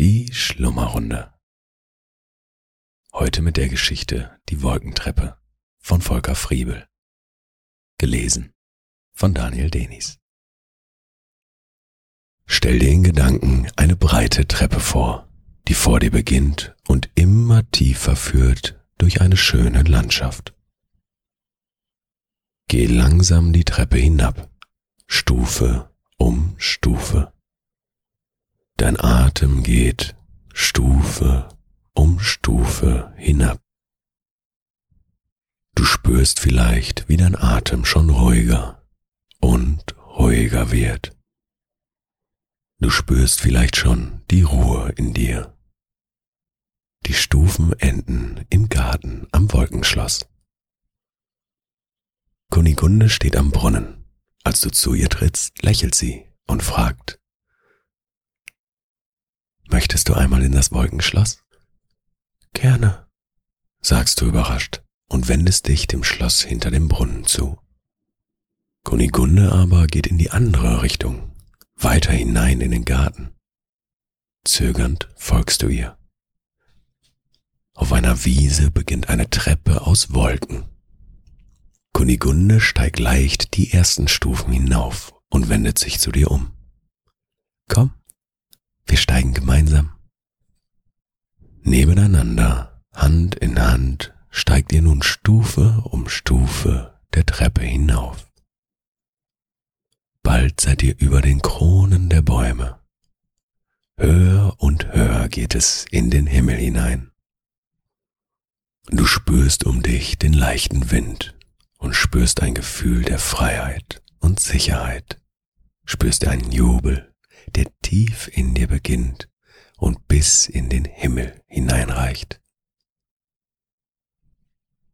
Die Schlummerrunde. Heute mit der Geschichte Die Wolkentreppe von Volker Friebel. Gelesen von Daniel Denis. Stell dir in Gedanken eine breite Treppe vor, die vor dir beginnt und immer tiefer führt durch eine schöne Landschaft. Geh langsam die Treppe hinab, Stufe um Stufe. Dein Atem geht Stufe um Stufe hinab. Du spürst vielleicht, wie dein Atem schon ruhiger und ruhiger wird. Du spürst vielleicht schon die Ruhe in dir. Die Stufen enden im Garten am Wolkenschloss. Kunigunde steht am Brunnen. Als du zu ihr trittst, lächelt sie und fragt, Möchtest du einmal in das Wolkenschloss? Gerne, sagst du überrascht und wendest dich dem Schloss hinter dem Brunnen zu. Kunigunde aber geht in die andere Richtung, weiter hinein in den Garten. Zögernd folgst du ihr. Auf einer Wiese beginnt eine Treppe aus Wolken. Kunigunde steigt leicht die ersten Stufen hinauf und wendet sich zu dir um. Komm, Nebeneinander, Hand in Hand, steigt ihr nun Stufe um Stufe der Treppe hinauf. Bald seid ihr über den Kronen der Bäume. Höher und höher geht es in den Himmel hinein. Du spürst um dich den leichten Wind und spürst ein Gefühl der Freiheit und Sicherheit, spürst einen Jubel der tief in dir beginnt und bis in den Himmel hineinreicht.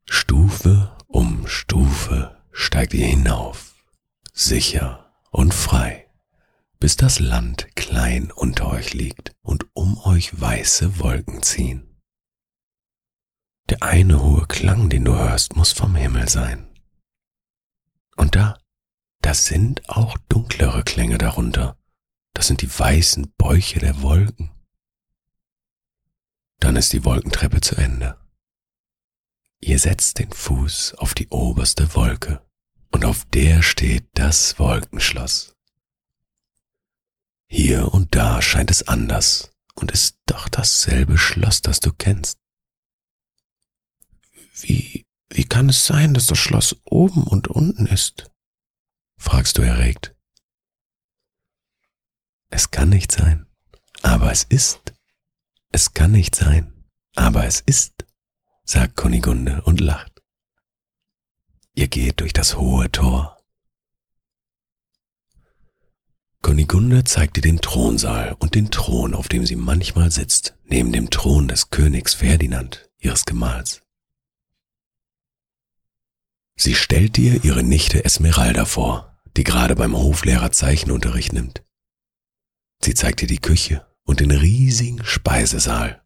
Stufe um Stufe steigt ihr hinauf, sicher und frei, bis das Land klein unter euch liegt und um euch weiße Wolken ziehen. Der eine hohe Klang, den du hörst, muss vom Himmel sein. Und da, da sind auch dunklere Klänge darunter, das sind die weißen Bäuche der Wolken. Dann ist die Wolkentreppe zu Ende. Ihr setzt den Fuß auf die oberste Wolke und auf der steht das Wolkenschloss. Hier und da scheint es anders und ist doch dasselbe Schloss, das du kennst. Wie, wie kann es sein, dass das Schloss oben und unten ist? fragst du erregt. Es kann nicht sein, aber es ist. Es kann nicht sein, aber es ist, sagt Kunigunde und lacht. Ihr geht durch das hohe Tor. Kunigunde zeigt dir den Thronsaal und den Thron, auf dem sie manchmal sitzt, neben dem Thron des Königs Ferdinand, ihres Gemahls. Sie stellt dir ihre Nichte Esmeralda vor, die gerade beim Hoflehrer Zeichenunterricht nimmt. Sie zeigt dir die Küche und den riesigen Speisesaal.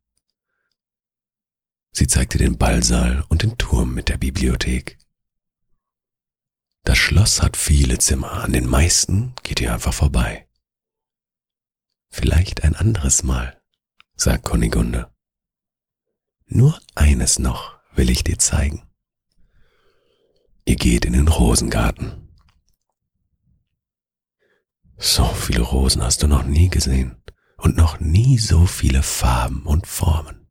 Sie zeigt dir den Ballsaal und den Turm mit der Bibliothek. Das Schloss hat viele Zimmer, an den meisten geht ihr einfach vorbei. Vielleicht ein anderes Mal, sagt Kunigunde. Nur eines noch will ich dir zeigen. Ihr geht in den Rosengarten. So viele Rosen hast du noch nie gesehen und noch nie so viele Farben und Formen.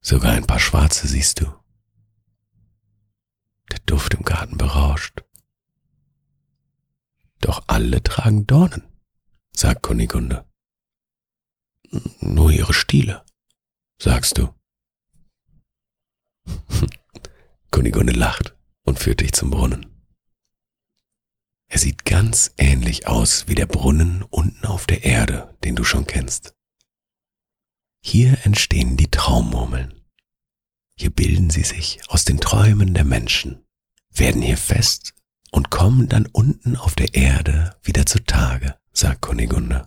Sogar ein paar schwarze siehst du. Der Duft im Garten berauscht. Doch alle tragen Dornen, sagt Kunigunde. Nur ihre Stiele, sagst du. Kunigunde lacht und führt dich zum Brunnen. Er sieht ganz ähnlich aus wie der Brunnen unten auf der Erde, den du schon kennst. Hier entstehen die Traummurmeln. Hier bilden sie sich aus den Träumen der Menschen, werden hier fest und kommen dann unten auf der Erde wieder zutage, sagt Kunigunde.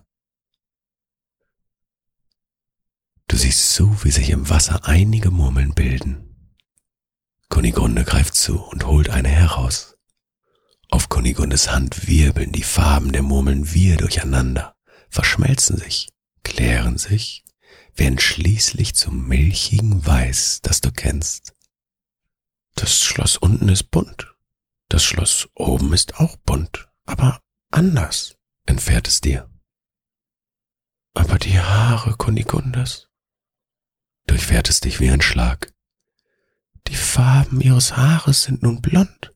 Du siehst zu, wie sich im Wasser einige Murmeln bilden. Kunigunde greift zu und holt eine heraus. Auf Kunigundes Hand wirbeln die Farben der Murmeln wir durcheinander, verschmelzen sich, klären sich, werden schließlich zum milchigen Weiß, das du kennst. Das Schloss unten ist bunt, das Schloss oben ist auch bunt, aber anders entfährt es dir. Aber die Haare Kunigundes durchfährt es dich wie ein Schlag. Die Farben ihres Haares sind nun blond,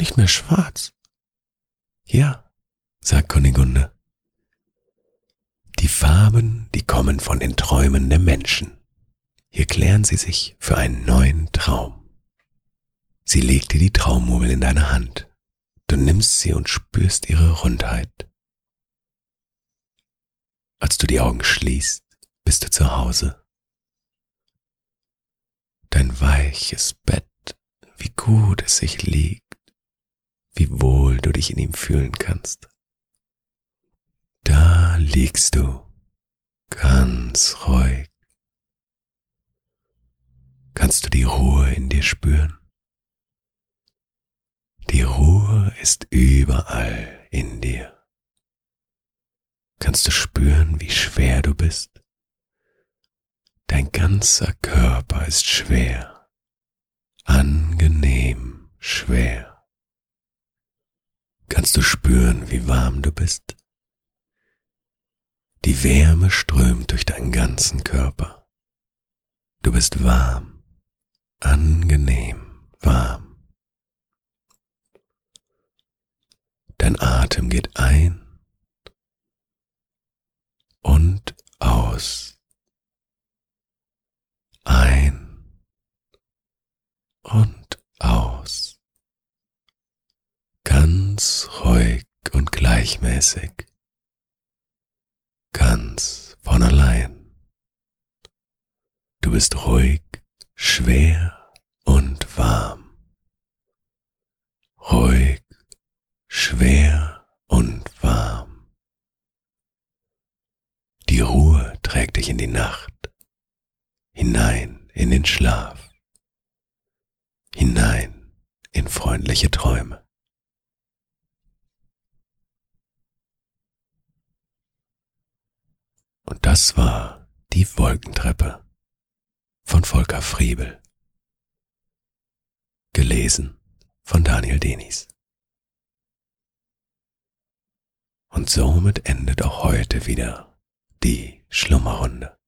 nicht mehr schwarz. Ja, sagt Kunigunde. Die Farben, die kommen von den Träumen der Menschen. Hier klären sie sich für einen neuen Traum. Sie legt dir die Traummurmel in deine Hand. Du nimmst sie und spürst ihre Rundheit. Als du die Augen schließt, bist du zu Hause. Dein weiches Bett, wie gut es sich liegt, du dich in ihm fühlen kannst. Da liegst du, ganz ruhig. Kannst du die Ruhe in dir spüren? Die Ruhe ist überall in dir. Kannst du spüren, wie schwer du bist? Dein ganzer Körper ist schwer, angenehm schwer. Kannst du spüren, wie warm du bist? Die Wärme strömt durch deinen ganzen Körper. Du bist warm, angenehm warm. Dein Atem geht ein und aus. Ein und aus. Ganz ruhig und gleichmäßig. Ganz von allein. Du bist ruhig, schwer und warm. Ruhig schwer und warm. Die Ruhe trägt dich in die Nacht, hinein in den Schlaf, hinein in freundliche Träume. Und das war die Wolkentreppe von Volker Friebel. Gelesen von Daniel Denis. Und somit endet auch heute wieder die Schlummerrunde.